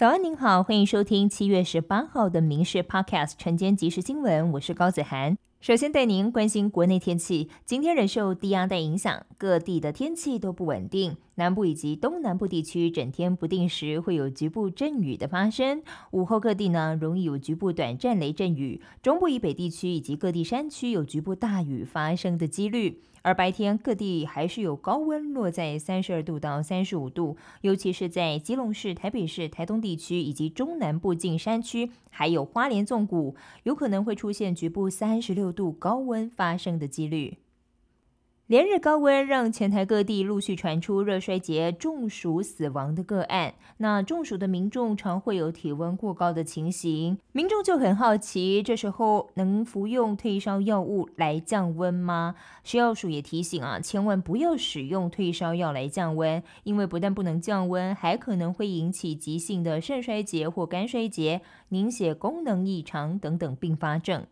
早安，您好，欢迎收听七月十八号的《民事 Podcast》晨间即时新闻，我是高子涵。首先带您关心国内天气，今天仍受低压带影响，各地的天气都不稳定。南部以及东南部地区整天不定时会有局部阵雨的发生，午后各地呢容易有局部短暂雷阵雨，中部以北地区以及各地山区有局部大雨发生的几率。而白天各地还是有高温，落在三十二度到三十五度，尤其是在基隆市、台北市、台东地区以及中南部近山区，还有花莲纵谷，有可能会出现局部三十六度高温发生的几率。连日高温让前台各地陆续传出热衰竭、中暑死亡的个案。那中暑的民众常会有体温过高的情形，民众就很好奇，这时候能服用退烧药物来降温吗？食药署也提醒啊，千万不要使用退烧药来降温，因为不但不能降温，还可能会引起急性的肾衰竭或肝衰竭、凝血功能异常等等并发症。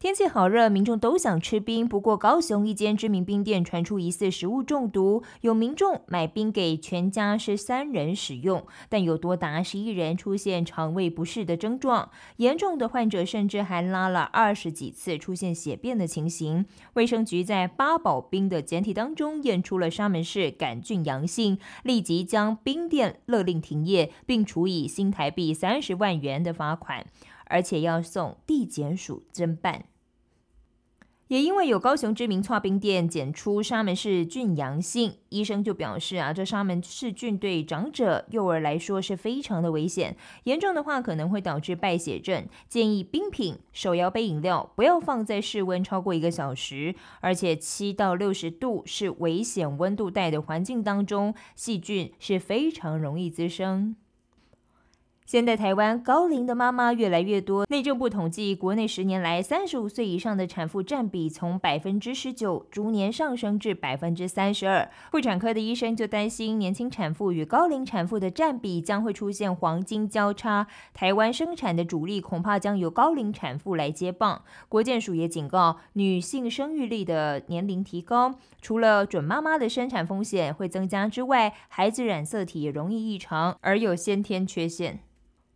天气好热，民众都想吃冰。不过，高雄一间知名冰店传出疑似食物中毒，有民众买冰给全家十三人使用，但有多达十一人出现肠胃不适的症状，严重的患者甚至还拉了二十几次，出现血便的情形。卫生局在八宝冰的检体当中验出了沙门氏杆菌阳性，立即将冰店勒令停业，并处以新台币三十万元的罚款，而且要送地检署侦办。也因为有高雄知名搓冰店检出沙门氏菌阳性，医生就表示啊，这沙门氏菌对长者、幼儿来说是非常的危险，严重的话可能会导致败血症。建议冰品、手摇杯饮料不要放在室温超过一个小时，而且七到六十度是危险温度带的环境当中，细菌是非常容易滋生。现在台湾高龄的妈妈越来越多，内政部统计，国内十年来三十五岁以上的产妇占比从百分之十九逐年上升至百分之三十二。妇产科的医生就担心，年轻产妇与高龄产妇的占比将会出现黄金交叉，台湾生产的主力恐怕将由高龄产妇来接棒。国健署也警告，女性生育力的年龄提高，除了准妈妈的生产风险会增加之外，孩子染色体也容易异常，而有先天缺陷。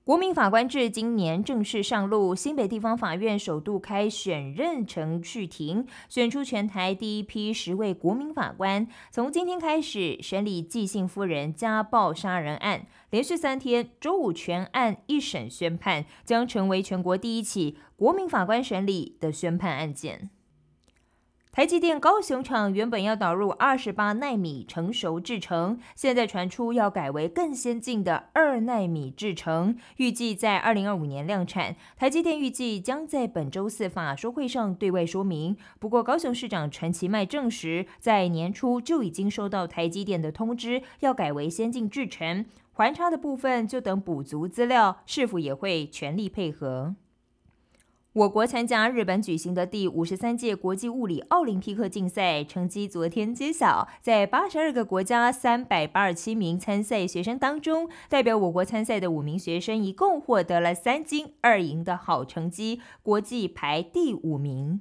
国民法官制今年正式上路，新北地方法院首度开选任程序庭，选出全台第一批十位国民法官。从今天开始审理纪姓夫人家暴杀人案，连续三天，周五全案一审宣判，将成为全国第一起国民法官审理的宣判案件。台积电高雄厂原本要导入二十八纳米成熟制程，现在传出要改为更先进的二纳米制程，预计在二零二五年量产。台积电预计将在本周四法说会上对外说明。不过，高雄市长陈其迈证实，在年初就已经收到台积电的通知，要改为先进制程，环差的部分就等补足资料，是否也会全力配合。我国参加日本举行的第五十三届国际物理奥林匹克竞赛成绩昨天揭晓，在八十二个国家三百八十七名参赛学生当中，代表我国参赛的五名学生一共获得了三金二银的好成绩，国际排第五名。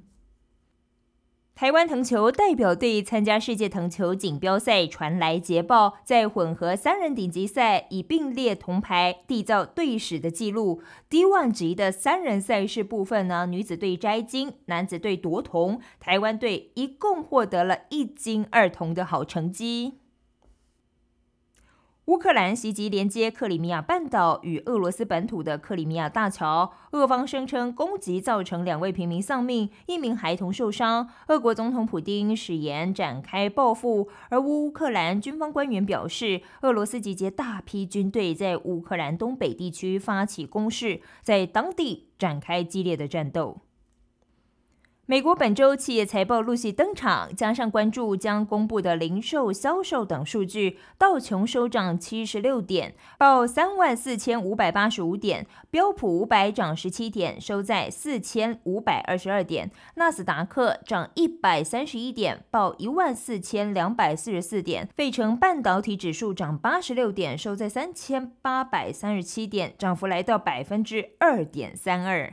台湾藤球代表队参加世界藤球锦标赛，传来捷报，在混合三人顶级赛以并列铜牌缔造队史的纪录。D1 级的三人赛事部分呢，女子队摘金，男子队夺铜，台湾队一共获得了一金二铜的好成绩。乌克兰袭击连接克里米亚半岛与俄罗斯本土的克里米亚大桥，俄方声称攻击造成两位平民丧命，一名孩童受伤。俄国总统普京誓言展开报复，而乌克兰军方官员表示，俄罗斯集结大批军队在乌克兰东北地区发起攻势，在当地展开激烈的战斗。美国本周企业财报陆续登场，加上关注将公布的零售销售等数据，道琼收涨七十六点，报三万四千五百八十五点；标普五百涨十七点，收在四千五百二十二点；纳斯达克涨一百三十一点，报一万四千两百四十四点；费城半导体指数涨八十六点，收在三千八百三十七点，涨幅来到百分之二点三二。